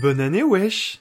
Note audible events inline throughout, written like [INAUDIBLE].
Bonne année, wesh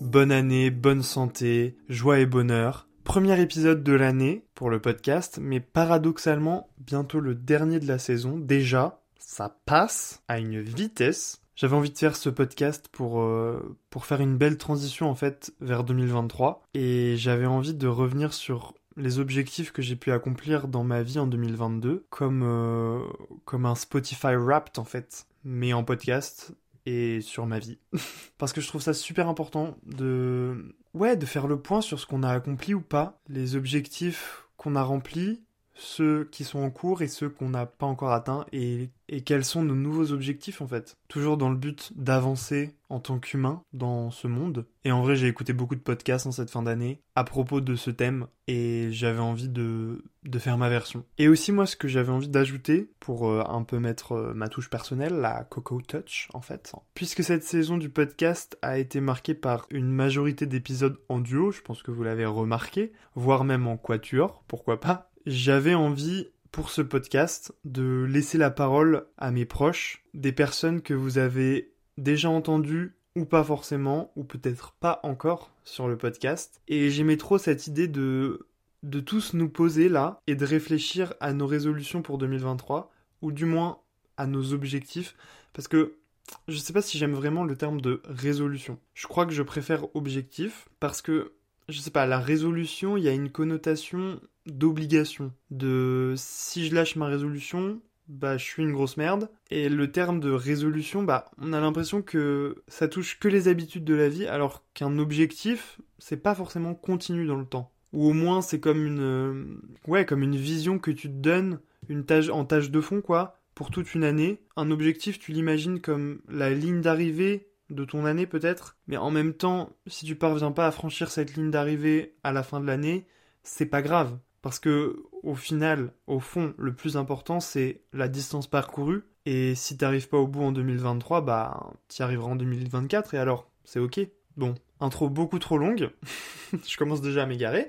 Bonne année, bonne santé, joie et bonheur. Premier épisode de l'année pour le podcast, mais paradoxalement, bientôt le dernier de la saison. Déjà, ça passe à une vitesse. J'avais envie de faire ce podcast pour, euh, pour faire une belle transition en fait vers 2023 et j'avais envie de revenir sur les objectifs que j'ai pu accomplir dans ma vie en 2022 comme, euh, comme un Spotify Wrapped en fait, mais en podcast et sur ma vie. [LAUGHS] Parce que je trouve ça super important de, ouais, de faire le point sur ce qu'on a accompli ou pas, les objectifs qu'on a remplis, ceux qui sont en cours et ceux qu'on n'a pas encore atteints et, et, quels sont nos nouveaux objectifs en fait? Toujours dans le but d'avancer en tant qu'humain dans ce monde. Et en vrai j'ai écouté beaucoup de podcasts en cette fin d'année à propos de ce thème et j'avais envie de, de faire ma version. Et aussi moi ce que j'avais envie d'ajouter pour euh, un peu mettre euh, ma touche personnelle, la Coco Touch en fait. Puisque cette saison du podcast a été marquée par une majorité d'épisodes en duo, je pense que vous l'avez remarqué, voire même en quatuor, pourquoi pas j'avais envie pour ce podcast de laisser la parole à mes proches, des personnes que vous avez déjà entendues ou pas forcément, ou peut-être pas encore sur le podcast. Et j'aimais trop cette idée de, de tous nous poser là et de réfléchir à nos résolutions pour 2023, ou du moins à nos objectifs, parce que je sais pas si j'aime vraiment le terme de résolution. Je crois que je préfère objectif parce que je sais pas, la résolution, il y a une connotation d'obligation. De si je lâche ma résolution, bah je suis une grosse merde. Et le terme de résolution, bah on a l'impression que ça touche que les habitudes de la vie, alors qu'un objectif, c'est pas forcément continu dans le temps. Ou au moins c'est comme une, euh, ouais, comme une vision que tu te donnes, une tâche en tâche de fond quoi, pour toute une année. Un objectif, tu l'imagines comme la ligne d'arrivée de ton année peut-être, mais en même temps, si tu parviens pas à franchir cette ligne d'arrivée à la fin de l'année, c'est pas grave. Parce que au final, au fond, le plus important c'est la distance parcourue. Et si t'arrives pas au bout en 2023, bah t'y arriveras en 2024 et alors, c'est ok. Bon, intro beaucoup trop longue. [LAUGHS] Je commence déjà à m'égarer.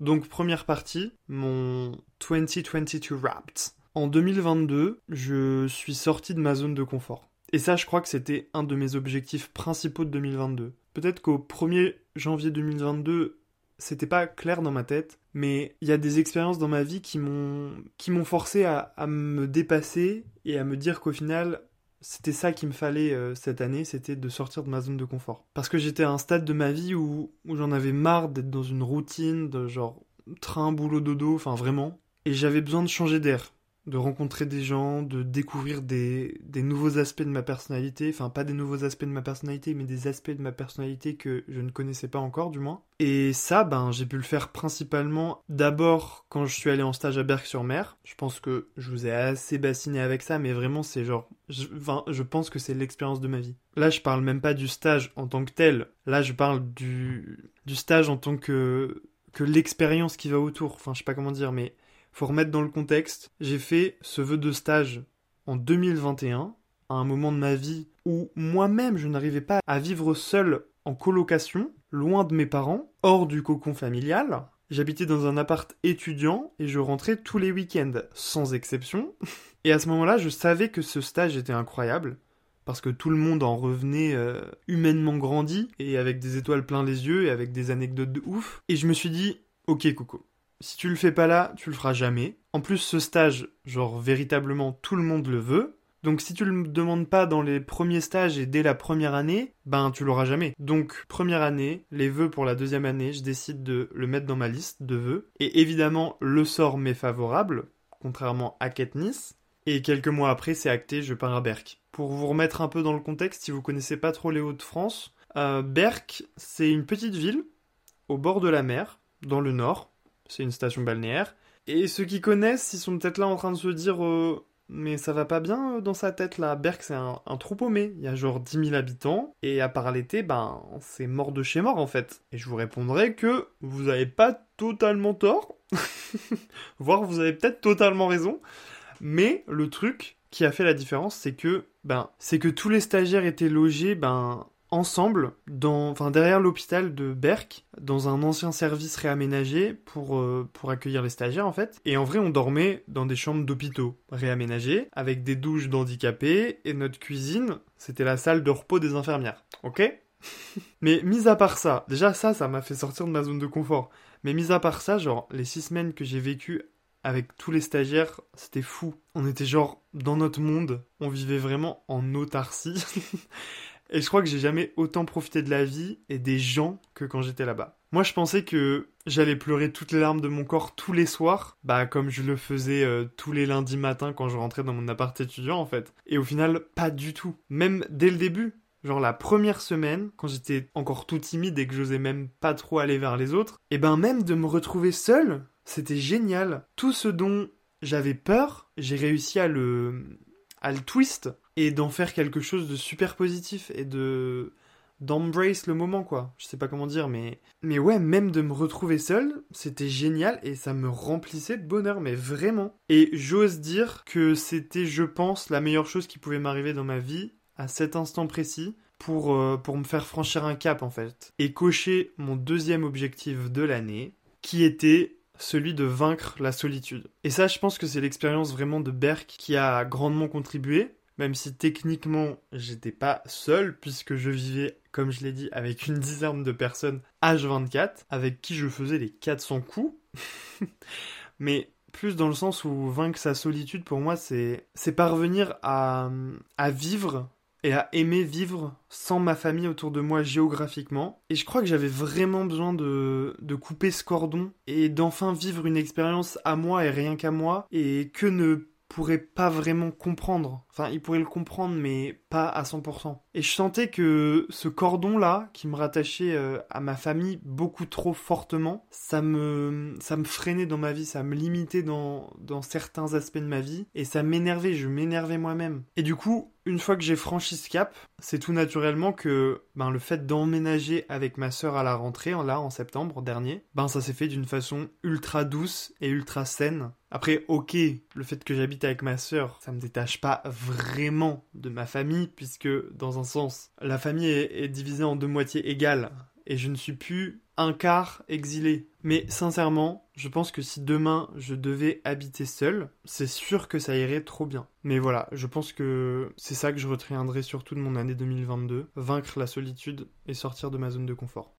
Donc première partie, mon 2022 Wrapped. En 2022, je suis sorti de ma zone de confort. Et ça, je crois que c'était un de mes objectifs principaux de 2022. Peut-être qu'au 1er janvier 2022, c'était pas clair dans ma tête, mais il y a des expériences dans ma vie qui m'ont qui m'ont forcé à, me dépasser et à me dire qu'au final, c'était ça qu'il me fallait euh, cette année, c'était de sortir de ma zone de confort. Parce que j'étais à un stade de ma vie où, où j'en avais marre d'être dans une routine de genre train, boulot, dodo, enfin vraiment. Et j'avais besoin de changer d'air de rencontrer des gens, de découvrir des, des, nouveaux aspects de ma personnalité, enfin pas des nouveaux aspects de ma personnalité, mais des aspects de ma personnalité que je ne connaissais pas encore du moins. Et ça, ben j'ai pu le faire principalement d'abord quand je suis allé en stage à Berck-sur-Mer. Je pense que je vous ai assez bassiné avec ça, mais vraiment c'est genre, je, enfin, je pense que c'est l'expérience de ma vie. Là, je parle même pas du stage en tant que tel. Là, je parle du, du stage en tant que que l'expérience qui va autour. Enfin, je sais pas comment dire, mais faut remettre dans le contexte, j'ai fait ce vœu de stage en 2021, à un moment de ma vie où moi-même je n'arrivais pas à vivre seul en colocation, loin de mes parents, hors du cocon familial. J'habitais dans un appart étudiant et je rentrais tous les week-ends, sans exception. Et à ce moment-là, je savais que ce stage était incroyable, parce que tout le monde en revenait euh, humainement grandi, et avec des étoiles plein les yeux, et avec des anecdotes de ouf. Et je me suis dit, ok Coco, si tu le fais pas là, tu le feras jamais. En plus, ce stage, genre véritablement tout le monde le veut. Donc si tu le demandes pas dans les premiers stages et dès la première année, ben tu l'auras jamais. Donc première année, les vœux pour la deuxième année, je décide de le mettre dans ma liste de vœux. Et évidemment, le sort m'est favorable, contrairement à Katniss. Et quelques mois après, c'est acté, je pars à Berck. Pour vous remettre un peu dans le contexte, si vous connaissez pas trop les Hauts-de-France, Euh, Berck, c'est une petite ville au bord de la mer, dans le nord. C'est une station balnéaire. Et ceux qui connaissent, ils sont peut-être là en train de se dire euh, mais ça va pas bien euh, dans sa tête là. Berck, c'est un, un trou paumé. Il y a genre 10 000 habitants. Et à part l'été, ben, c'est mort de chez mort en fait. Et je vous répondrai que vous avez pas totalement tort. [LAUGHS] Voire vous avez peut-être totalement raison. Mais le truc qui a fait la différence, c'est que, ben, c'est que tous les stagiaires étaient logés, ben, ensemble, dans, enfin, derrière l'hôpital de Berck, dans un ancien service réaménagé pour, euh, pour accueillir les stagiaires en fait. Et en vrai, on dormait dans des chambres d'hôpitaux réaménagées, avec des douches d'handicapés, et notre cuisine, c'était la salle de repos des infirmières. Ok? [LAUGHS] Mais mis à part ça, déjà ça, ça m'a fait sortir de ma zone de confort. Mais mis à part ça, genre, les six semaines que j'ai vécues avec tous les stagiaires, c'était fou. On était genre dans notre monde, on vivait vraiment en autarcie. [LAUGHS] et je crois que j'ai jamais autant profité de la vie et des gens que quand j'étais là-bas. Moi, je pensais que j'allais pleurer toutes les larmes de mon corps tous les soirs, bah comme je le faisais euh, tous les lundis matins quand je rentrais dans mon appart étudiant en fait. Et au final, pas du tout. Même dès le début, Genre la première semaine, quand j'étais encore tout timide et que j'osais même pas trop aller vers les autres, et ben même de me retrouver seul, c'était génial. Tout ce dont j'avais peur, j'ai réussi à le à le twist et d'en faire quelque chose de super positif et de d'embrace le moment quoi. Je sais pas comment dire mais mais ouais, même de me retrouver seul, c'était génial et ça me remplissait de bonheur mais vraiment. Et j'ose dire que c'était je pense la meilleure chose qui pouvait m'arriver dans ma vie à cet instant précis pour, euh, pour me faire franchir un cap en fait. Et cocher mon deuxième objectif de l'année, qui était celui de vaincre la solitude. Et ça, je pense que c'est l'expérience vraiment de Berk qui a grandement contribué, même si techniquement j'étais pas seul, puisque je vivais, comme je l'ai dit, avec une dizaine de personnes H24, avec qui je faisais les 400 coups. [LAUGHS] Mais plus dans le sens où vaincre sa solitude, pour moi, c'est parvenir à, à vivre et à aimer vivre sans ma famille autour de moi géographiquement. Et je crois que j'avais vraiment besoin de, de couper ce cordon et d'enfin vivre une expérience à moi et rien qu'à moi et que ne pourrait pas vraiment comprendre. Enfin, il pourrait le comprendre, mais pas à 100%. Et je sentais que ce cordon-là, qui me rattachait euh, à ma famille beaucoup trop fortement, ça me, ça me freinait dans ma vie, ça me limitait dans, dans certains aspects de ma vie, et ça m'énervait, je m'énervais moi-même. Et du coup, une fois que j'ai franchi ce cap, c'est tout naturellement que ben, le fait d'emménager avec ma sœur à la rentrée, là, en septembre dernier, ben ça s'est fait d'une façon ultra douce et ultra saine. Après, ok, le fait que j'habite avec ma sœur, ça me détache pas vraiment de ma famille, puisque dans un sens, la famille est, est divisée en deux moitiés égales, et je ne suis plus un quart exilé. Mais sincèrement, je pense que si demain je devais habiter seul, c'est sûr que ça irait trop bien. Mais voilà, je pense que c'est ça que je retiendrai surtout de mon année 2022, vaincre la solitude et sortir de ma zone de confort.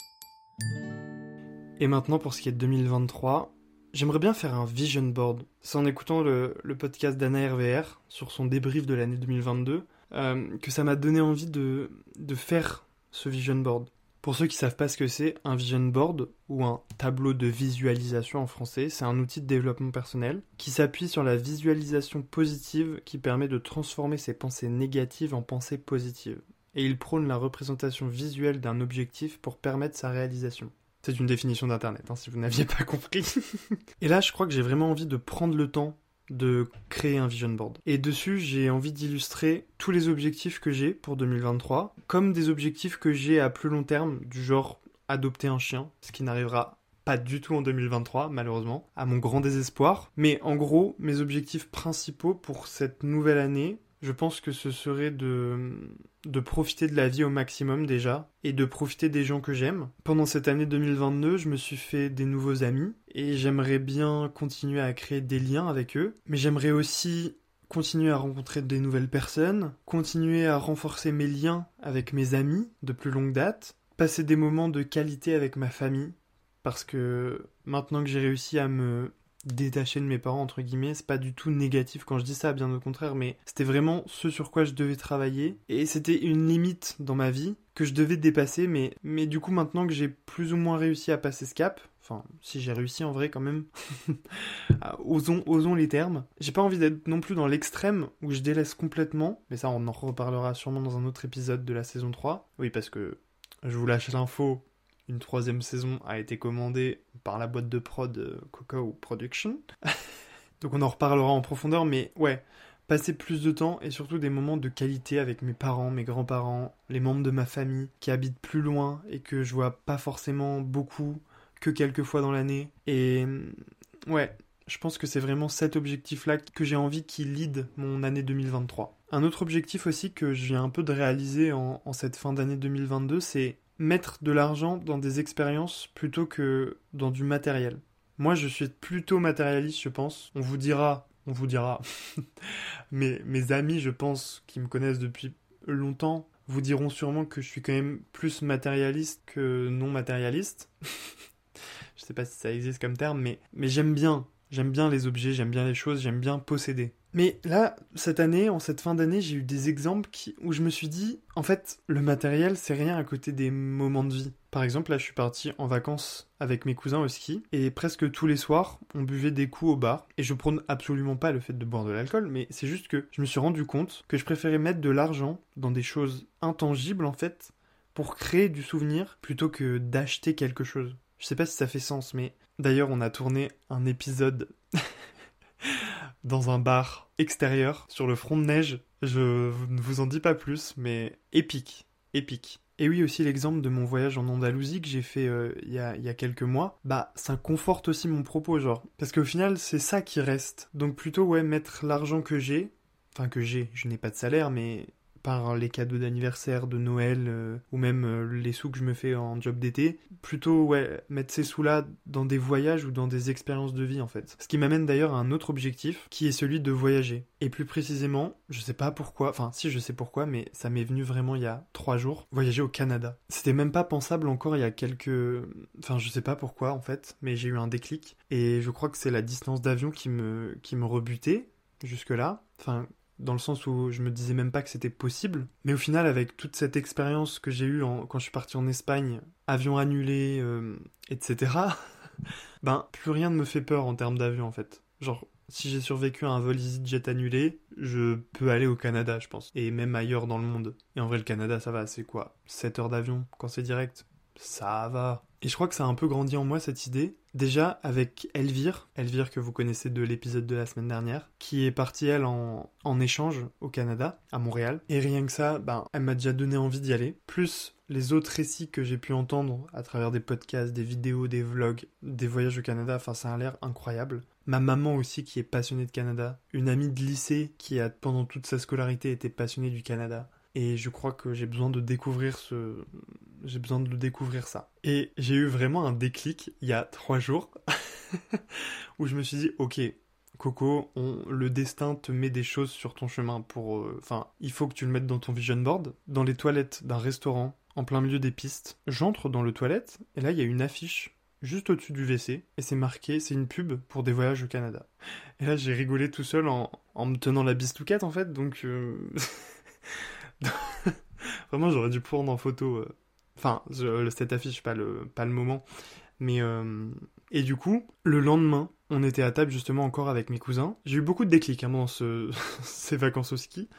Et maintenant pour ce qui est de 2023, J'aimerais bien faire un vision board. C'est en écoutant le, podcast d'Anna RVR sur son débrief de l'année 2022 euh, que ça m'a donné envie de, de faire ce vision board. Pour ceux qui savent pas ce que c'est, un vision board ou un tableau de visualisation en français, c'est un outil de développement personnel qui s'appuie sur la visualisation positive qui permet de transformer ses pensées négatives en pensées positives. Et il prône la représentation visuelle d'un objectif pour permettre sa réalisation. C'est une définition d'internet, hein, si vous n'aviez pas compris. [LAUGHS] et là, je crois que j'ai vraiment envie de prendre le temps de créer un vision board. Et dessus, j'ai envie d'illustrer tous les objectifs que j'ai pour 2023, comme des objectifs que j'ai à plus long terme, du genre adopter un chien, ce qui n'arrivera pas du tout en 2023, malheureusement, à mon grand désespoir. Mais en gros, mes objectifs principaux pour cette nouvelle année, je pense que ce serait de, profiter de la vie au maximum déjà et de profiter des gens que j'aime. Pendant cette année 2022, je me suis fait des nouveaux amis et j'aimerais bien continuer à créer des liens avec eux, mais j'aimerais aussi continuer à rencontrer des nouvelles personnes, continuer à renforcer mes liens avec mes amis de plus longue date, passer des moments de qualité avec ma famille parce que maintenant que j'ai réussi à me détaché de mes parents entre guillemets c'est pas du tout négatif quand je dis ça bien au contraire mais c'était vraiment ce sur quoi je devais travailler et c'était une limite dans ma vie que je devais dépasser mais mais du coup maintenant que j'ai plus ou moins réussi à passer ce cap enfin si j'ai réussi en vrai quand même [LAUGHS] osons osons les termes j'ai pas envie d'être non plus dans l'extrême où je délaisse complètement mais ça on en reparlera sûrement dans un autre épisode de la saison 3 oui parce que je vous lâche l'info, une troisième saison a été commandée par la boîte de prod euh, Coco Production. [LAUGHS] Donc on en reparlera en profondeur, mais ouais, passer plus de temps et surtout des moments de qualité avec mes parents, mes grands-parents, les membres de ma famille qui habitent plus loin et que je vois pas forcément beaucoup que quelques fois dans l'année. Et ouais, je pense que c'est vraiment cet objectif-là que j'ai envie qui lead mon année 2023. Un autre objectif aussi que je viens un peu de réaliser en, en cette fin d'année 2022, c'est mettre de l'argent dans des expériences plutôt que dans du matériel. Moi, je suis plutôt matérialiste, je pense. On vous dira, on vous dira. [LAUGHS] mais mes amis, je pense, qui me connaissent depuis longtemps, vous diront sûrement que je suis quand même plus matérialiste que non matérialiste. [LAUGHS] je sais pas si ça existe comme terme, mais, mais j'aime bien. J'aime bien les objets, j'aime bien les choses, j'aime bien posséder. Mais là, cette année, en cette fin d'année, j'ai eu des exemples où je me suis dit, en fait, le matériel, c'est rien à côté des moments de vie. Par exemple, là, je suis parti en vacances avec mes cousins au ski, et presque tous les soirs, on buvait des coups au bar. Et je prône absolument pas le fait de boire de l'alcool, mais c'est juste que je me suis rendu compte que je préférais mettre de l'argent dans des choses intangibles, en fait, pour créer du souvenir, plutôt que d'acheter quelque chose. Je sais pas si ça fait sens, mais d'ailleurs, on a tourné un épisode dans un bar extérieur sur le front de neige. Je ne vous en dis pas plus, mais épique, épique. Et oui, aussi l'exemple de mon voyage en Andalousie que j'ai fait euh, il y, a, y, a, quelques mois, bah ça conforte aussi mon propos, genre. Parce qu'au final, c'est ça qui reste. Donc plutôt, ouais, mettre l'argent que j'ai, enfin que j'ai, je n'ai pas de salaire, mais par les cadeaux d'anniversaire, de Noël, euh, ou même euh, les sous que je me fais en job d'été. Plutôt, ouais, mettre ces sous-là dans des voyages ou dans des expériences de vie, en fait. Ce qui m'amène d'ailleurs à un autre objectif, qui est celui de voyager. Et plus précisément, je sais pas pourquoi, enfin, si je sais pourquoi, mais ça m'est venu vraiment il y a trois jours, voyager au Canada. C'était même pas pensable encore il y a quelques... Enfin, je sais pas pourquoi, en fait, mais j'ai eu un déclic. Et je crois que c'est la distance d'avion qui me, qui me rebutait jusque-là. Enfin, dans le sens où je me disais même pas que c'était possible. Mais au final, avec toute cette expérience que j'ai eue quand je suis parti en Espagne, avion annulé, euh, etc., [LAUGHS] ben, plus rien ne me fait peur en termes d'avion en fait. Genre, si j'ai survécu à un vol EasyJet annulé, je peux aller au Canada, je pense. Et même ailleurs dans le monde. Et en vrai, le Canada, ça va, c'est quoi? 7 heures d'avion quand c'est direct? Ça va. Et je crois que ça a un peu grandi en moi cette idée. Déjà avec Elvire, Elvire que vous connaissez de l'épisode de la semaine dernière, qui est partie elle en, en échange au Canada, à Montréal. Et rien que ça, ben, elle m'a déjà donné envie d'y aller. Plus les autres récits que j'ai pu entendre à travers des podcasts, des vidéos, des vlogs, des voyages au Canada, enfin ça a l'air incroyable. Ma maman aussi qui est passionnée de Canada, une amie de lycée qui a pendant toute sa scolarité été passionnée du Canada. Et je crois que j'ai besoin de découvrir ce, j'ai besoin de découvrir ça. Et j'ai eu vraiment un déclic il y a trois jours [LAUGHS] où je me suis dit, ok, Coco, le destin te met des choses sur ton chemin pour, euh, enfin, il faut que tu le mettes dans ton vision board, dans les toilettes d'un restaurant, en plein milieu des pistes. J'entre dans le toilette et là il y a une affiche juste au-dessus du WC et c'est marqué, c'est une pub pour des voyages au Canada. Et là j'ai rigolé tout seul en, en me tenant la bistouquette en fait, donc euh... [LAUGHS] vraiment j'aurais dû prendre en photo. Euh Enfin, je, cette affiche, pas le, le moment. Mais euh... Et du coup, le lendemain, on était à table justement encore avec mes cousins. J'ai eu beaucoup de déclics hein, [LAUGHS] ces vacances au ski,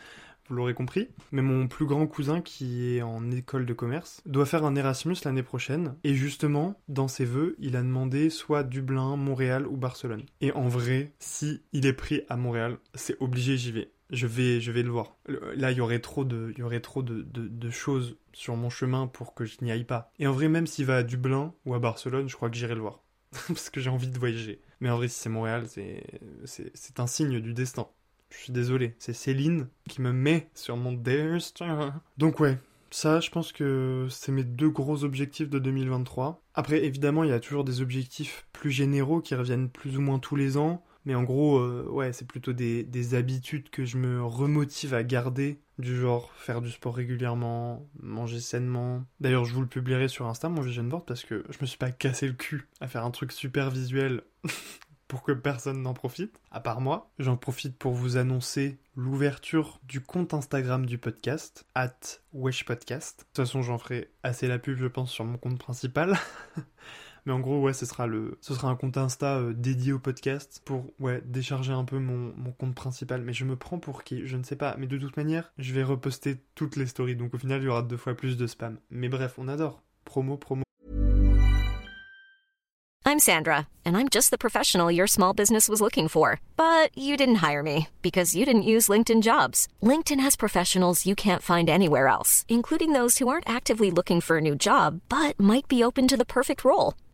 vous l'aurez compris. Mais mon plus grand cousin, qui est en école de commerce, doit faire un Erasmus l'année prochaine. Et justement, dans ses vœux, il a demandé soit Dublin, Montréal ou Barcelone. Et en vrai, si il est pris à Montréal, c'est obligé, j'y vais je vais, je vais le voir. Là, il y aurait trop de, y aurait trop de, de, de, choses sur mon chemin pour que je n'y aille pas. Et en vrai, même s'il va à Dublin ou à Barcelone, je crois que j'irai le voir. [LAUGHS] Parce que j'ai envie de voyager. Mais en vrai, si c'est Montréal, c'est, un signe du destin. Je suis désolé. C'est Céline qui me met sur mon destin. Donc ouais. Ça, je pense que c'est mes deux gros objectifs de 2023. Après, évidemment, il y a toujours des objectifs plus généraux qui reviennent plus ou moins tous les ans. Mais en gros, euh, ouais, c'est plutôt des, des, habitudes que je me remotive à garder, du genre faire du sport régulièrement, manger sainement. D'ailleurs, je vous le publierai sur Insta, mon vision board, parce que je me suis pas cassé le cul à faire un truc super visuel [LAUGHS] pour que personne n'en profite, à part moi. J'en profite pour vous annoncer l'ouverture du compte Instagram du podcast, at weshpodcast. De toute façon, j'en ferai assez la pub, je pense, sur mon compte principal. [LAUGHS] Mais en gros, ouais, ce sera, le, ce sera un compte Insta euh, dédié au podcast pour ouais, décharger un peu mon, mon compte principal. Mais je me prends pour qui? Je ne sais pas. Mais de toute manière, je vais reposter toutes les stories. Donc au final, il y aura deux fois plus de spam. Mais bref, on adore. Promo, promo. I'm Sandra, and I'm just the professional your small business was looking for. But you didn't hire me because you didn't use LinkedIn jobs. LinkedIn has professionals you can't find anywhere else, including those who aren't actively looking for a new job but might be open to the perfect role,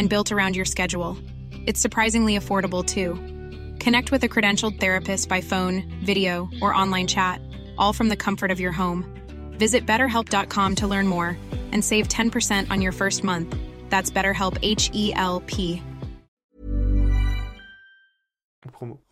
and built around your schedule. It's surprisingly affordable too. Connect with a credentialed therapist by phone, video, or online chat, all from the comfort of your home. Visit betterhelp.com to learn more and save 10% on your first month. That's BetterHelp H E L P.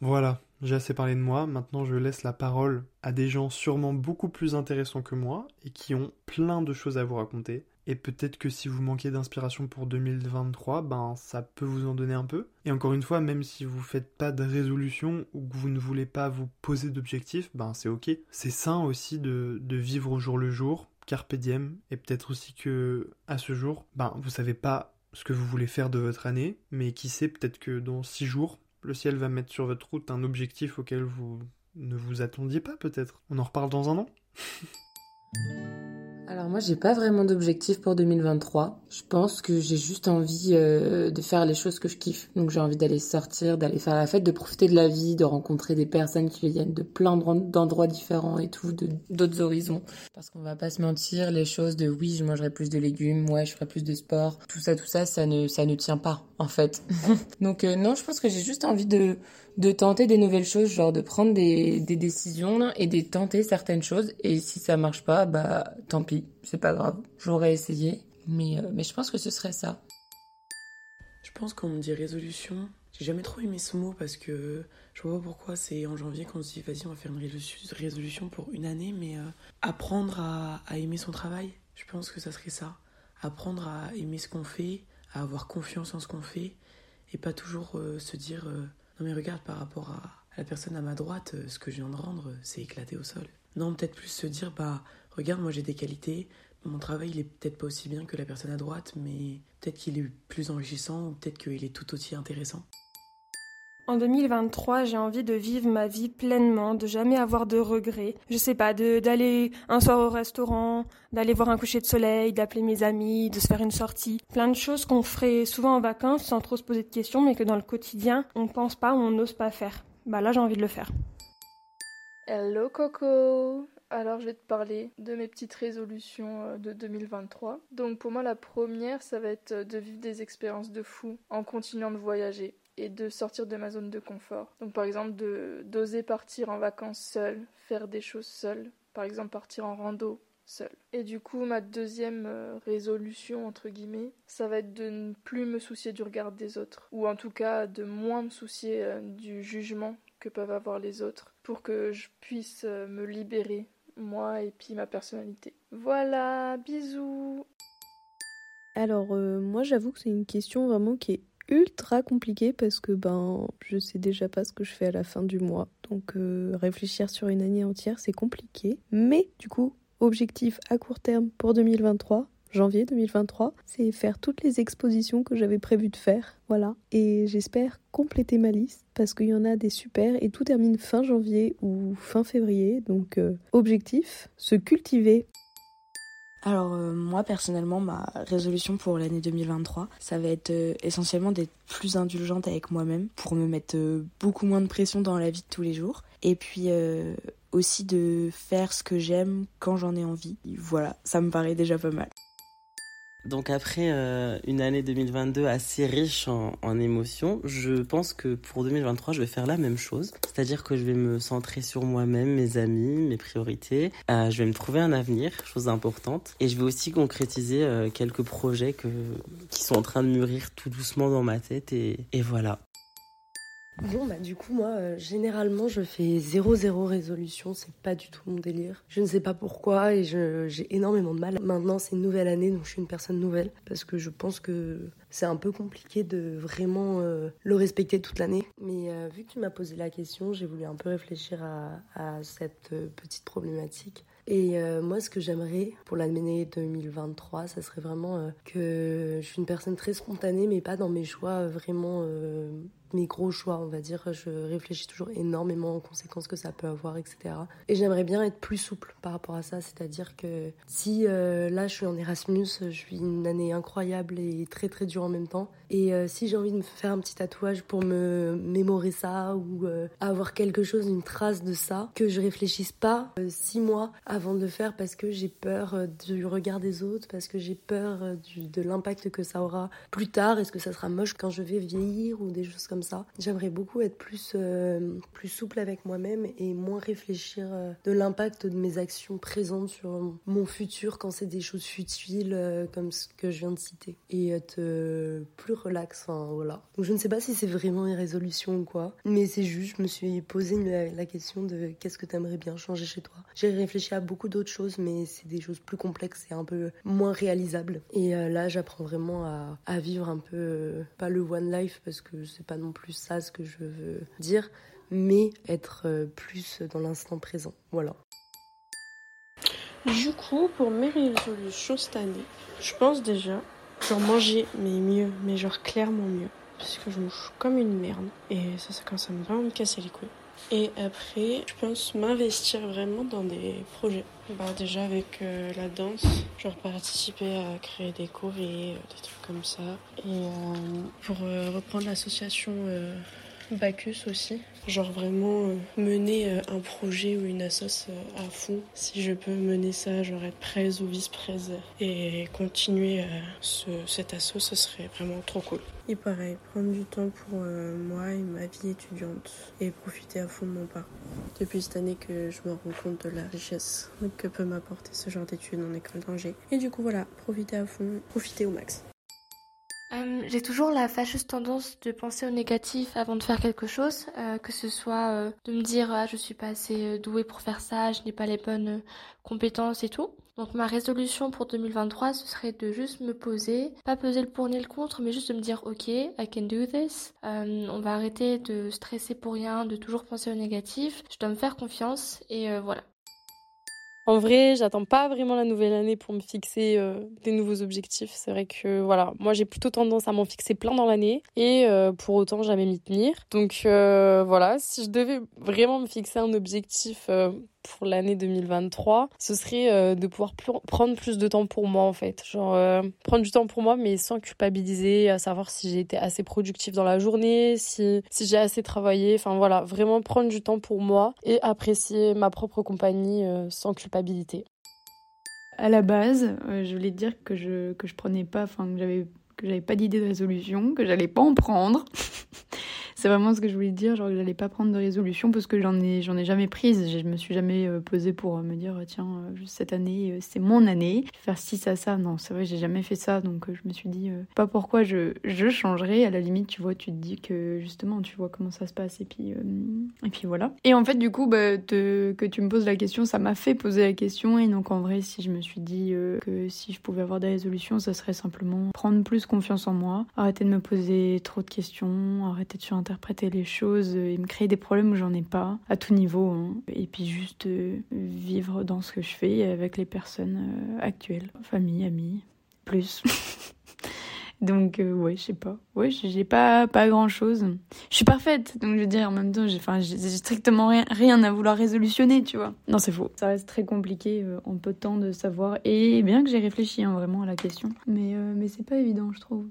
Voilà, j'ai assez parlé de moi, maintenant je laisse la parole à des gens sûrement beaucoup plus intéressants que moi et qui ont plein de choses à vous raconter. Et peut-être que si vous manquez d'inspiration pour 2023, ben ça peut vous en donner un peu. Et encore une fois, même si vous faites pas de résolution ou que vous ne voulez pas vous poser d'objectifs, ben c'est ok. C'est sain aussi de, de vivre au jour le jour, carpe diem, et peut-être aussi que à ce jour, ben vous savez pas ce que vous voulez faire de votre année, mais qui sait, peut-être que dans six jours, le ciel va mettre sur votre route un objectif auquel vous ne vous attendiez pas peut-être. On en reparle dans un an [LAUGHS] Alors moi j'ai pas vraiment d'objectif pour 2023. Je pense que j'ai juste envie euh, de faire les choses que je kiffe. Donc j'ai envie d'aller sortir, d'aller faire la fête, de profiter de la vie, de rencontrer des personnes qui viennent de plein d'endroits différents et tout, d'autres horizons. Parce qu'on va pas se mentir, les choses de oui je mangerai plus de légumes, ouais je ferai plus de sport, tout ça tout ça ça ne ça ne tient pas en fait. [LAUGHS] Donc euh, non je pense que j'ai juste envie de de tenter des nouvelles choses, genre de prendre des, des décisions et de tenter certaines choses. Et si ça marche pas, bah tant pis, c'est pas grave. J'aurais essayé, mais, euh, mais je pense que ce serait ça. Je pense qu'on me dit résolution. J'ai jamais trop aimé ce mot parce que je vois pas pourquoi c'est en janvier qu'on se dit vas-y on va faire une résolu- résolution pour une année, mais euh, apprendre à, aimer son travail, je pense que ça serait ça. Apprendre à aimer ce qu'on fait, à avoir confiance en ce qu'on fait et pas toujours euh, se dire non mais regarde par rapport à, à la personne à ma droite, ce que je viens de rendre, c'est éclaté au sol. Non, peut-être plus se dire bah regarde moi j'ai des qualités, mon travail, il est peut-être pas aussi bien que la personne à droite, mais peut-être qu'il est plus enrichissant ou peut-être qu'il est tout aussi intéressant. En 2023, j'ai envie de vivre ma vie pleinement, de jamais avoir de regrets. Je sais pas, de d'aller un soir au restaurant, d'aller voir un coucher de soleil, d'appeler mes amis, de se faire une sortie. Plein de choses qu'on ferait souvent en vacances sans trop se poser de questions, mais que dans le quotidien, on pense pas ou on n'ose pas faire. Bah là, j'ai envie de le faire. Hello Coco Alors je vais te parler de mes petites résolutions euh, de 2023. Donc pour moi la première ça va être euh, de vivre des expériences de fou en continuant de voyager et de sortir de ma zone de confort. Donc par exemple de d'oser partir en vacances seule, faire des choses seule, par exemple partir en rando seule. Et du coup ma deuxième euh, résolution entre guillemets, ça va être de ne plus me soucier du regard des autres ou en tout cas de moins me soucier du jugement que peuvent avoir les autres pour que je puisse me libérer, moi et puis ma personnalité. Voilà, bisous Alors, euh, moi, j'avoue que c'est une question vraiment qui est ultra compliquée parce que ben, je sais déjà pas ce que je fais à la fin du mois. Donc, euh, réfléchir sur une année entière, c'est compliqué. Mais, du coup, objectif à court terme pour 2023, janvier 2023, c'est faire toutes les expositions que j'avais prévu de faire. Voilà. Et j'espère compléter ma liste parce qu'il y en a des super et tout termine fin janvier ou fin février. Donc, euh, objectif, se cultiver Alors euh, moi personnellement ma résolution pour l'année 2023 ça va être euh, essentiellement d'être plus indulgente avec moi-même pour me mettre beaucoup moins de pression dans la vie de tous les jours et puis aussi de faire ce que j'aime quand j'en ai envie. Voilà, ça me paraît déjà pas mal. Donc après euh, une année 2022 assez riche en, en, émotions, je pense que pour 2023, je vais faire la même chose. C'est-à-dire que je vais me centrer sur moi-même, mes amis, mes priorités. Euh, je vais me trouver un avenir, chose importante. Et je vais aussi concrétiser euh, quelques projets que, qui sont en train de mûrir tout doucement dans ma tête. Et, et voilà. Bon, bah, du coup, moi, euh, généralement, je fais 0-0 résolution. C'est pas du tout mon délire. Je ne sais pas pourquoi et j'ai énormément de mal. Maintenant, c'est une nouvelle année, donc je suis une personne nouvelle. Parce que je pense que c'est un peu compliqué de vraiment euh, le respecter toute l'année. Mais euh, vu que tu m'as posé la question, j'ai voulu un peu réfléchir à, à cette petite problématique. Et moi, ce que j'aimerais pour l'année 2023, ça serait vraiment que je suis une personne très spontanée, mais pas dans mes choix vraiment mes gros choix, on va dire. Je réfléchis toujours énormément aux conséquences que ça peut avoir, etc. Et j'aimerais bien être plus souple par rapport à ça, c'est-à-dire que si euh, là je suis en Erasmus, je suis une année incroyable et très très dure en même temps, et euh, si j'ai envie de me faire un petit tatouage pour me mémorer ça ou euh, avoir quelque chose, une trace de ça, que je réfléchisse pas six mois avant de le faire parce que j'ai peur du regard des autres, parce que j'ai peur de l'impact que ça aura plus tard, est-ce que ça sera moche quand je vais vieillir ou des choses comme ça. J'aimerais beaucoup être plus, euh, plus souple avec moi-même et moins réfléchir euh, de l'impact de mes actions présentes sur mon futur quand c'est des choses futiles euh, comme ce que je viens de citer. Et être plus relax, voilà. Donc je ne sais pas si c'est vraiment une résolution ou quoi, mais c'est juste, je me suis posé la, question de qu'est-ce que tu aimerais bien changer chez toi. J'ai réfléchi à beaucoup d'autres choses, mais c'est des choses plus complexes et un peu moins réalisables. Et là, j'apprends vraiment à, à, vivre un peu, pas le one life parce que c'est pas non plus ça ce que je veux dire, mais être euh, plus dans l'instant présent. Voilà. Du coup, pour mes résolutions cette année, je pense déjà genre manger, mais mieux, mais genre clairement mieux. Parce que je mange comme une merde. Et ça, ça commence à me vraiment me casser les couilles. Et après, je pense m'investir vraiment dans des projets. Bah, déjà avec euh, la danse, genre participer à créer des et euh, des trucs comme ça. Et euh, pour reprendre l'association Bacchus aussi. Genre vraiment euh, mener euh, un projet ou une assoce euh, à fond. Si je peux mener ça, genre être presse ou vice-presse et continuer ce, cette asso, ce serait vraiment trop cool. Et pareil, prendre du temps pour moi et ma vie étudiante et profiter à fond de mon parcours. Depuis cette année que je me rends compte de la richesse que peut m'apporter ce genre d'études en école d'Angers. Et du coup voilà, profiter à fond, profiter au max. Euh, j'ai toujours la fâcheuse tendance de penser au négatif avant de faire quelque chose, euh, que ce soit euh, de me dire ah, je suis pas assez douée pour faire ça, je n'ai pas les bonnes compétences et tout. Donc ma résolution pour 2023, ce serait de juste me poser, pas peser le pour ni le contre, mais juste de me dire ok, I can do this. on va arrêter de stresser pour rien, de toujours penser au négatif. Je dois me faire confiance et voilà. En vrai, j'attends pas vraiment la nouvelle année pour me fixer euh, des nouveaux objectifs. C'est vrai que voilà, moi j'ai plutôt tendance à m'en fixer plein dans l'année et euh, pour autant jamais m'y tenir. Donc euh, voilà, si je devais vraiment me fixer un objectif pour l'année 2023, ce serait euh, de pouvoir prendre plus de temps pour moi en fait. Genre euh, prendre du temps pour moi mais sans culpabiliser, à savoir si j'ai été assez productive dans la journée, si, si j'ai assez travaillé, enfin voilà, vraiment prendre du temps pour moi et apprécier ma propre compagnie euh, sans culpabilité. À la base, je voulais dire que je que je prenais pas, enfin que j'avais que j'avais pas d'idée de résolution, que j'allais pas en prendre. [LAUGHS] c'est vraiment ce que je voulais dire, genre que j'allais pas prendre de résolution parce que j'en ai, j'en ai jamais prise. Je me suis jamais euh, posée pour euh, me dire, tiens, euh, cette année, c'est mon année, faire ci, ça, ça. Non, c'est vrai, j'ai jamais fait ça, donc je me suis dit, pas pourquoi je, je changerais. À la limite, tu vois, tu te dis que justement, tu vois comment ça se passe et puis, et puis voilà. Et en fait, du coup, bah, que tu me poses la question, ça m'a fait poser la question. Et donc, en vrai, si je me suis dit que si je pouvais avoir des résolutions, ça serait simplement prendre plus confiance en moi, arrêter de me poser trop de questions, arrêter de sur interpréter les choses et me créer des problèmes où j'en ai pas, à tout niveau. Hein. Et puis juste euh, vivre dans ce que je fais avec les personnes euh, actuelles, famille, amis, plus. [LAUGHS] Donc euh, ouais, je sais pas. Ouais, j'ai pas pas grand chose. Je suis parfaite, donc je veux dire en même temps, j'ai strictement rien, rien à vouloir résolutionner, tu vois. Non, c'est faux. Ça reste très compliqué en peu de temps de savoir. Et bien que j'ai réfléchi hein, vraiment à la question, mais mais c'est pas évident, je trouve.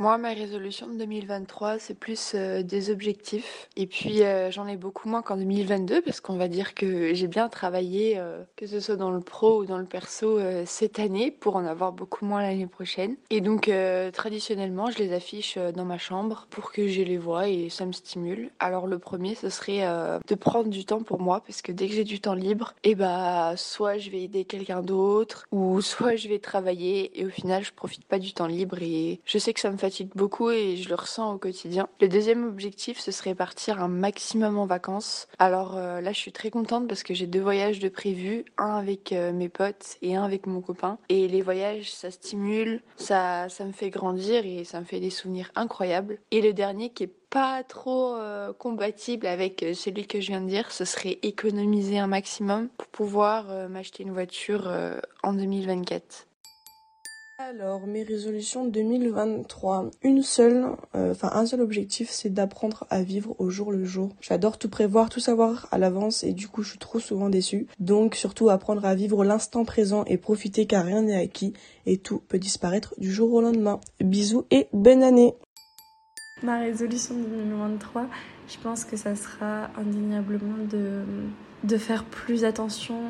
Moi, ma résolution de 2023, c'est plus euh, des objectifs. Et puis, euh, j'en ai beaucoup moins qu'en 2022 parce qu'on va dire que j'ai bien travaillé, euh, que ce soit dans le pro ou dans le perso, cette année pour en avoir beaucoup moins l'année prochaine. Et donc, traditionnellement, je les affiche dans ma chambre pour que je les vois et ça me stimule. Alors, le premier, ce serait de prendre du temps pour moi parce que dès que j'ai du temps libre, et eh bah, soit je vais aider quelqu'un d'autre ou soit je vais travailler et au final, je profite pas du temps libre et je sais que ça me fatigue beaucoup et je le ressens au quotidien. Le deuxième objectif, ce serait partir un maximum en vacances. Alors euh, là, je suis très contente parce que j'ai deux voyages de prévus, un avec euh, mes potes et un avec mon copain. Et les voyages, ça stimule, ça, ça me fait grandir et ça me fait des souvenirs incroyables. Et le dernier qui est pas trop euh, compatible avec celui que je viens de dire, ce serait économiser un maximum pour pouvoir m'acheter une voiture en 2024. Alors, mes résolutions 2023. Une seule, euh, enfin un seul objectif, c'est d'apprendre à vivre au jour le jour. J'adore tout prévoir, tout savoir à l'avance et du coup je suis trop souvent déçue. Donc surtout apprendre à vivre l'instant présent et profiter car rien n'est acquis et tout peut disparaître du jour au lendemain. Bisous et bonne année Ma résolution 2023, je pense que ça sera indéniablement de, de faire plus attention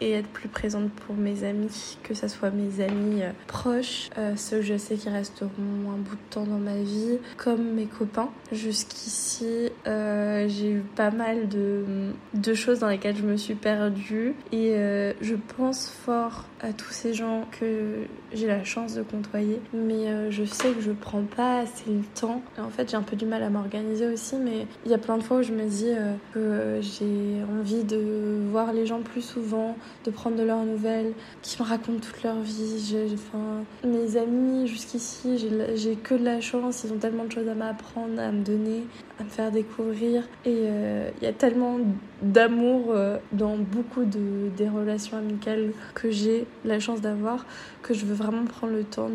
et être plus présente pour mes amis, que ce soit mes amis euh, proches, euh, ceux que je sais qui resteront un bout de temps dans ma vie, comme mes copains. Jusqu'ici, euh, j'ai eu pas mal de, choses dans lesquelles je me suis perdue et je pense fort à tous ces gens que j'ai la chance de côtoyer, mais je sais que je prends pas assez le temps. en fait, j'ai un peu du mal à m'organiser aussi, mais il y a plein de fois où je me dis que j'ai envie de voir les gens plus souvent, de prendre de leurs nouvelles, qui me racontent toute leur vie. enfin, mes amis, jusqu'ici, j'ai que de la chance. Ils ont tellement de choses à m'apprendre, à me donner, à me faire découvrir. Et euh, il y a tellement d'amour euh, dans beaucoup de, des relations amicales que j'ai la chance d'avoir que je veux vraiment prendre le temps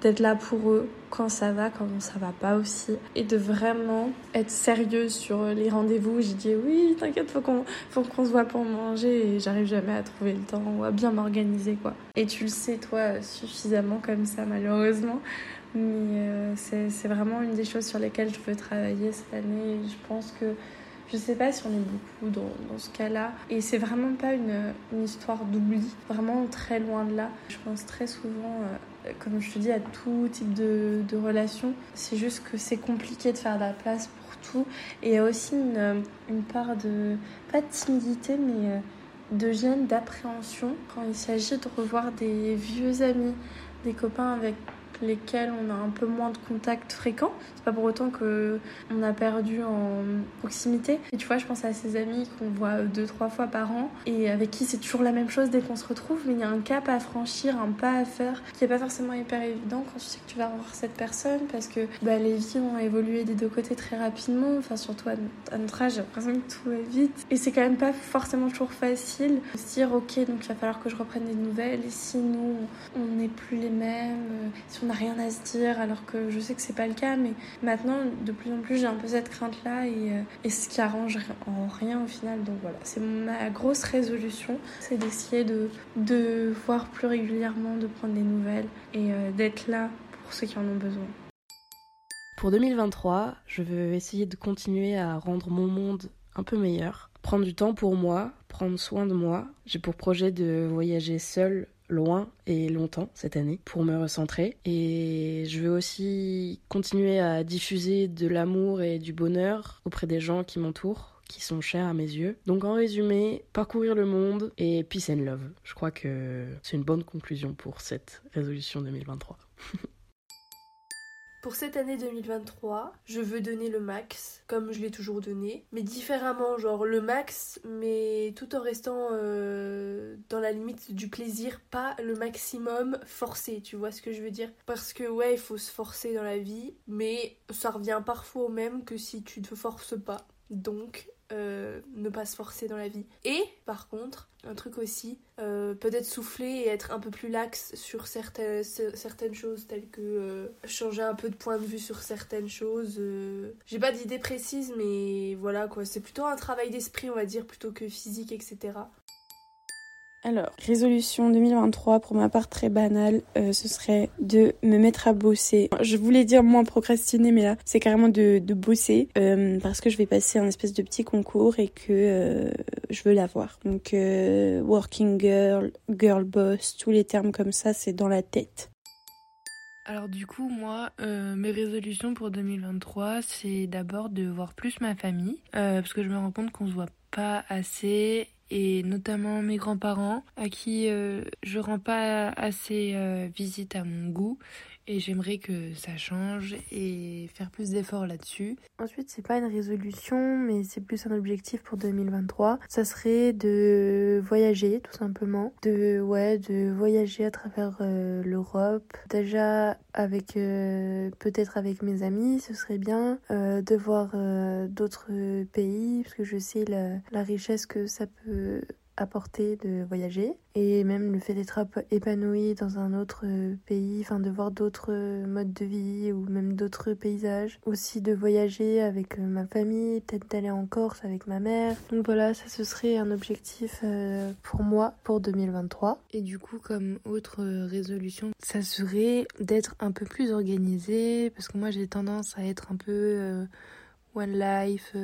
d'être là pour eux quand ça va, quand ça va pas aussi. Et de vraiment être sérieuse sur les rendez-vous. J'ai dit oui, t'inquiète, faut qu'on qu'on se voit pour manger et j'arrive jamais à trouver le temps ou à bien m'organiser quoi. Et tu le sais toi suffisamment comme ça malheureusement. Mais euh, c'est vraiment une des choses sur lesquelles je veux travailler cette année. Je pense que je sais pas si on est beaucoup dans, dans ce cas-là. Et c'est vraiment pas une, une histoire d'oubli, vraiment très loin de là. Je pense très souvent, euh, comme je te dis, à tout type de, de relation. C'est juste que c'est compliqué de faire de la place pour tout. Et il y a aussi une, une part de, pas de timidité, mais euh, de gêne, d'appréhension quand il s'agit de revoir des vieux amis, des copains avec lesquels on a un peu moins de contact fréquent. C'est pas pour autant que on a perdu en proximité. Et tu vois, je pense à ces amis qu'on voit deux, trois fois par an et avec qui c'est toujours la même chose dès qu'on se retrouve, mais il y a un cap à franchir, un pas à faire qui est pas forcément hyper évident quand tu sais que tu vas revoir cette personne parce que bah, les vies ont évolué des deux côtés très rapidement. Enfin, surtout à, notre âge, j'ai l'impression que tout va vite. Et c'est quand même pas forcément toujours facile de se dire, ok, donc il va falloir que je reprenne des nouvelles. Et si on n'est plus les mêmes, on rien à se dire, alors que je sais que c'est pas le cas, mais maintenant, de plus en plus, j'ai un peu cette crainte-là et, euh, et, ce qui arrange en rien au final. Donc voilà, c'est ma grosse résolution, c'est d'essayer de, de voir plus régulièrement, de prendre des nouvelles et euh, d'être là pour ceux qui en ont besoin. Pour 2023, je veux essayer de continuer à rendre mon monde un peu meilleur, prendre du temps pour moi, prendre soin de moi. J'ai pour projet de voyager seule loin et longtemps cette année pour me recentrer. Et je veux aussi continuer à diffuser de l'amour et du bonheur auprès des gens qui m'entourent qui sont chers à mes yeux. Donc en résumé, parcourir le monde et peace and love. Je crois que c'est une bonne conclusion pour cette résolution 2023. [LAUGHS] Pour cette année 2023, je veux donner le max, comme je l'ai toujours donné, mais différemment, genre le max, mais tout en restant euh, dans la limite du plaisir, pas le maximum forcé, tu vois ce que je veux dire? Parce que ouais, il faut se forcer dans la vie, mais ça revient parfois au même que si tu te forces pas. Donc, euh, ne pas se forcer dans la vie. Et par contre, un truc aussi, euh, peut-être souffler et être un peu plus lax sur certaines, choses, telles que euh, changer un peu de point de vue sur certaines choses. J'ai pas d'idée précise, mais voilà quoi, c'est plutôt un travail d'esprit, on va dire, plutôt que physique, etc. Alors, résolution 2023, pour ma part très banale, euh, ce serait de me mettre à bosser. Je voulais dire moins procrastiner, mais là, c'est carrément de, de bosser, euh, parce que je vais passer un espèce de petit concours et que euh, je veux l'avoir. Donc, working girl, girl boss, tous les termes comme ça, c'est dans la tête. Alors du coup, moi, mes résolutions pour 2023, c'est d'abord de voir plus ma famille, parce que je me rends compte qu'on se voit pas assez et notamment mes grands-parents à qui euh, je rends pas assez euh, visite à mon goût et j'aimerais que ça change et faire plus d'efforts là-dessus. Ensuite, c'est pas une résolution, mais c'est plus un objectif pour 2023. Ça serait de voyager, tout simplement. De, ouais, de voyager à travers euh, l'Europe. Déjà avec, peut-être avec mes amis, ce serait bien. de voir d'autres pays, parce que je sais la, la richesse que ça peut apporter de voyager et même le fait d'être épanoui dans un autre euh, pays, enfin de voir d'autres euh, modes de vie ou même d'autres paysages, aussi de voyager avec euh, ma famille, peut-être d'aller en Corse avec ma mère. Donc voilà, ça ce serait un objectif pour moi pour 2023. Et du coup, comme autre résolution, ça serait d'être un peu plus organisée parce que moi j'ai tendance à être un peu one life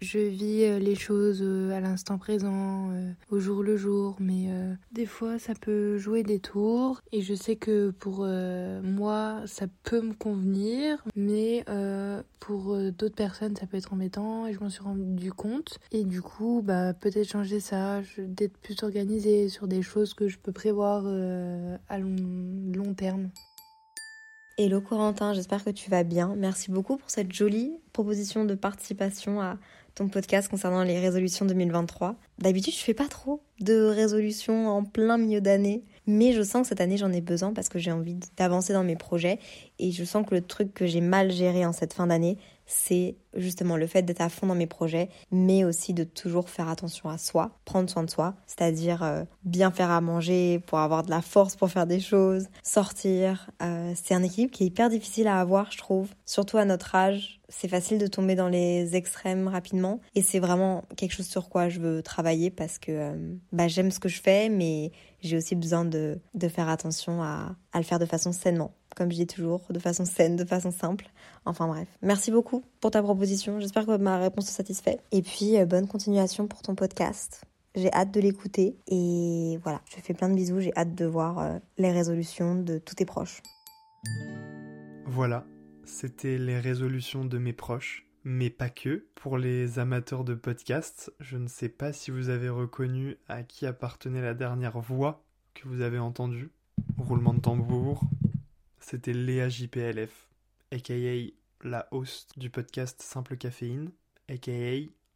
je vis euh, les choses euh, à l'instant présent, euh, au jour le jour, mais des fois ça peut jouer des tours et je sais que pour moi ça peut me convenir, mais pour d'autres personnes ça peut être embêtant et je m'en suis rendu compte et du coup bah peut-être changer ça, d'être plus organisée sur des choses que je peux prévoir à long, long terme. Hello Corentin, j'espère que tu vas bien. Merci beaucoup pour cette jolie proposition de participation à ton podcast concernant les résolutions 2023. D'habitude, je fais pas trop de résolutions en plein milieu d'année, mais je sens que cette année j'en ai besoin parce que j'ai envie d'avancer dans mes projets et je sens que le truc que j'ai mal géré en cette fin d'année, c'est justement le fait d'être à fond dans mes projets, mais aussi de toujours faire attention à soi, prendre soin de soi, c'est-à-dire euh, bien faire à manger pour avoir de la force pour faire des choses, sortir. Euh, c'est un équilibre qui est hyper difficile à avoir, je trouve, surtout à notre âge. C'est facile de tomber dans les extrêmes rapidement et c'est vraiment quelque chose sur quoi je veux travailler parce que euh, bah, j'aime ce que je fais, mais j'ai aussi besoin de, de faire attention à, à le faire de façon sainement comme je dis toujours, de façon saine, de façon simple. Enfin bref, merci beaucoup pour ta proposition. J'espère que ma réponse te satisfait. Et puis, euh, bonne continuation pour ton podcast. J'ai hâte de l'écouter. Et voilà, je te fais plein de bisous. J'ai hâte de voir euh, les résolutions de tous tes proches. Voilà, c'était les résolutions de mes proches. Mais pas que. Pour les amateurs de podcast, je ne sais pas si vous avez reconnu à qui appartenait la dernière voix que vous avez entendue. Roulement de tambour, c'était Léa JPLF, aka la host du podcast Simple Caféine, aka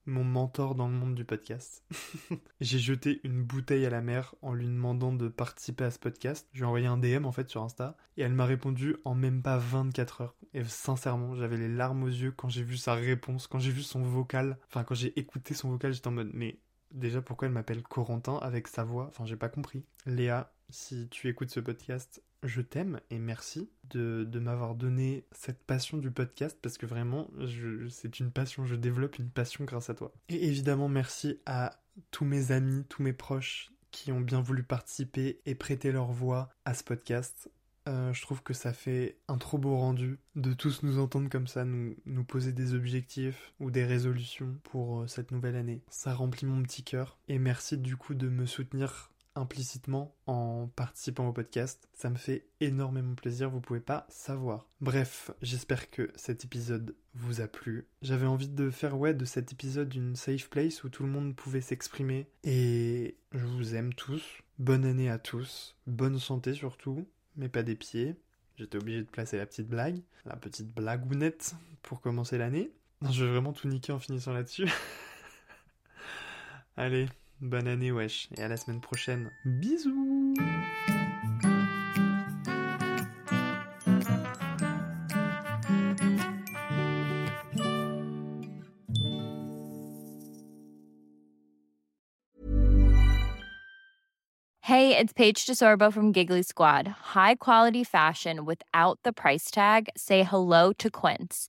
mon mentor dans le monde du podcast. [LAUGHS] J'ai jeté une bouteille à la mer en lui demandant de participer à ce podcast. Je lui ai envoyé un DM en fait sur Insta et elle m'a répondu en même pas 24 heures. Et sincèrement, j'avais les larmes aux yeux quand j'ai vu sa réponse, quand j'ai vu son vocal. Enfin, quand j'ai écouté son vocal, j'étais en mode mais déjà pourquoi elle m'appelle Corentin avec sa voix? Enfin, j'ai pas compris. Léa, si tu écoutes ce podcast, je t'aime et merci de, m'avoir donné cette passion du podcast parce que vraiment, c'est une passion, je développe une passion grâce à toi. Et évidemment, merci à tous mes amis, tous mes proches qui ont bien voulu participer et prêter leur voix à ce podcast. Euh, je trouve que ça fait un trop beau rendu de tous nous entendre comme ça, nous, nous poser des objectifs ou des résolutions pour euh, cette nouvelle année. Ça remplit mon petit cœur et merci du coup de me soutenir implicitement en participant au podcast. Ça me fait énormément plaisir, vous pouvez pas savoir. Bref, j'espère que cet épisode vous a plu. J'avais envie de faire ouais de cet épisode une safe place où tout le monde pouvait s'exprimer et je vous aime tous. Bonne année à tous, bonne santé surtout, mais pas des pieds. J'étais obligé de placer la petite blague, la petite blagounette pour commencer l'année. Je vais vraiment tout niquer en finissant là-dessus. [LAUGHS] Allez, Bonne année, wesh. Et à la semaine prochaine. Bisous Hey, it's Paige DeSorbo from Giggly Squad. High quality fashion without the price tag. Say hello to Quince.